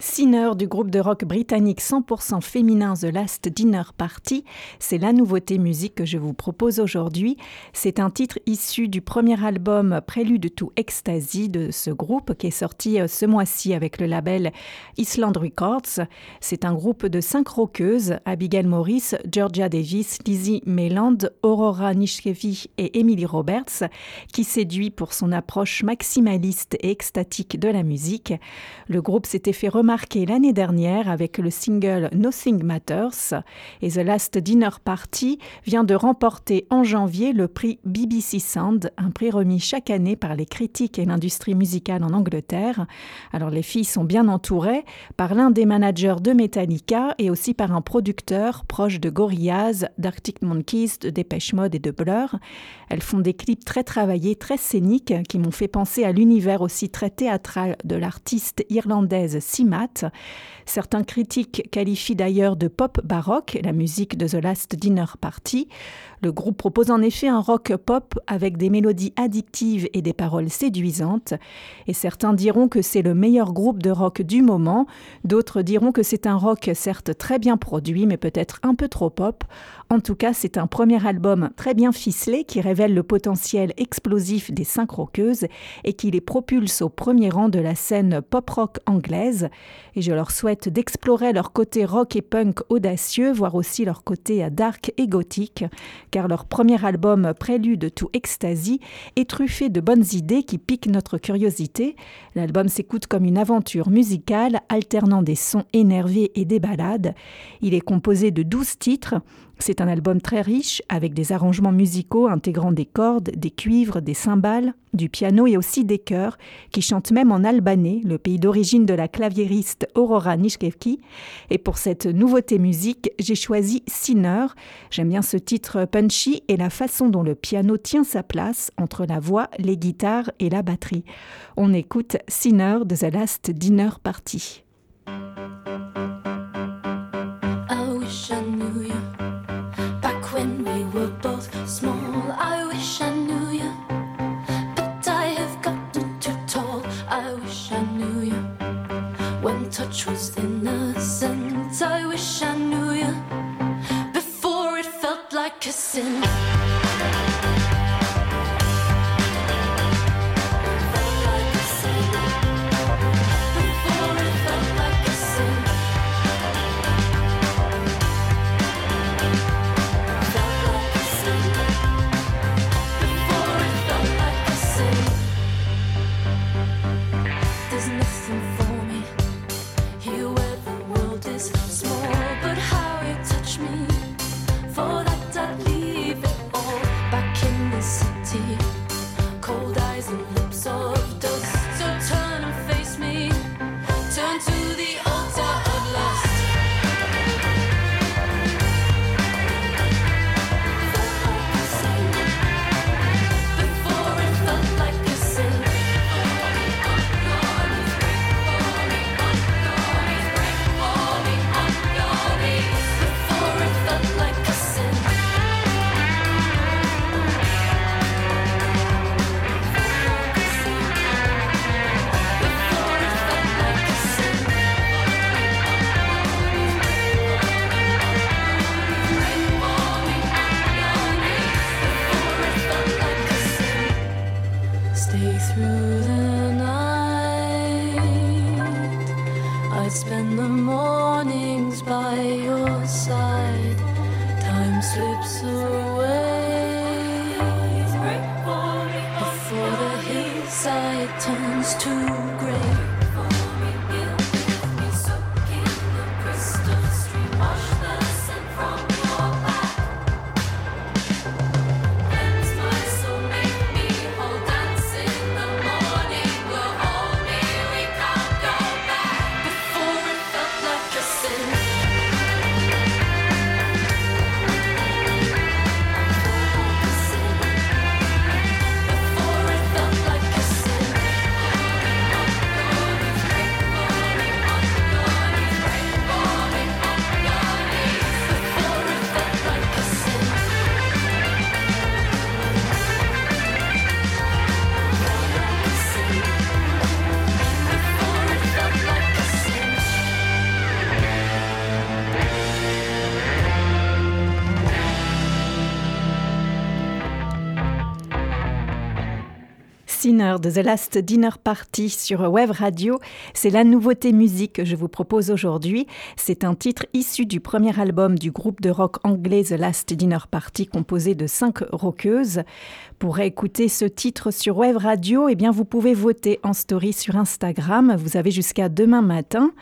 Sinner du groupe de rock britannique 100% féminin The Last Dinner Party, c'est la nouveauté musique que je vous propose aujourd'hui. C'est un titre issu du premier album Prélude to Ecstasy de ce groupe qui est sorti euh, ce mois-ci avec le label Island Records. C'est un groupe de cinq rockeuses, Abigail Morris, Georgia Davis, Lizzie Mayland, Aurora Nishkevi et Emily Roberts, qui séduit pour son approche maximaliste et extatique de la musique. Le groupe s'était fait remarquer marqué l'année dernière avec le single Nothing Matters et The Last Dinner Party vient de remporter en janvier le prix BBC Sound, un prix remis chaque année par les critiques et l'industrie musicale en Angleterre. Alors les filles sont bien entourées par l'un des managers de Metallica et aussi par un producteur proche de Gorillaz, d'Arctic Monkeys, de Dépêche Mode et de Blur. Elles font des clips très travaillés, très scéniques qui m'ont fait penser à l'univers aussi très théâtral de l'artiste irlandaise Sima Certains critiques qualifient d'ailleurs de pop baroque la musique de The Last Dinner Party. Le groupe propose en effet un rock pop avec des mélodies addictives et des paroles séduisantes. Et certains diront que c'est le meilleur groupe de rock du moment. D'autres diront que c'est un rock certes très bien produit, mais peut-être un peu trop pop. En tout cas, c'est un premier album très bien ficelé qui révèle le potentiel explosif des cinq rockeuses et qui les propulse au premier rang de la scène pop-rock anglaise. Et je leur souhaite d'explorer leur côté rock et punk audacieux, voire aussi leur côté dark et gothique, car leur premier album Prélude to Ecstasy est truffé de bonnes idées qui piquent notre curiosité. L'album s'écoute comme une aventure musicale, alternant des sons énervés et des ballades. Il est composé de 12 titres, c'est un album très riche avec des arrangements musicaux intégrant des cordes, des cuivres, des cymbales, du piano et aussi des chœurs qui chantent même en albanais, le pays d'origine de la claviériste Aurora Nishkevki. Et pour cette nouveauté musique, j'ai choisi Sinner. J'aime bien ce titre punchy et la façon dont le piano tient sa place entre la voix, les guitares et la batterie. On écoute Sinner de The Last Dinner Party. we were both small. I wish I knew you, but I have gotten too tall. I wish I knew you when touch was innocent. I wish I knew you before it felt like a sin. stay through the night. I'd spend the mornings by your side. Time slips away before the hillside turns to grey. Listen. Dinner de The Last Dinner Party sur Web Radio. C'est la nouveauté musique que je vous propose aujourd'hui. C'est un titre issu du premier album du groupe de rock anglais The Last Dinner Party composé de cinq rockeuses. Pour écouter ce titre sur Web Radio, eh bien vous pouvez voter en story sur Instagram. Vous avez jusqu'à demain matin.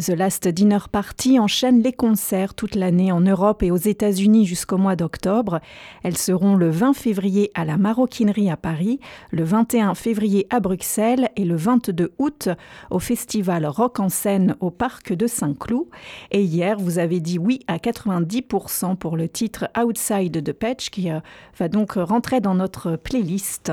The Last Dinner Party enchaîne les concerts toute l'année en Europe et aux États-Unis jusqu'au mois d'octobre. Elles seront le 20 février à la Maroquinerie à Paris, le 21 février à Bruxelles et le 22 août au festival Rock en scène au parc de Saint-Cloud. Et hier, vous avez dit oui à 90% pour le titre Outside the Patch qui euh, va donc rentrer dans notre playlist.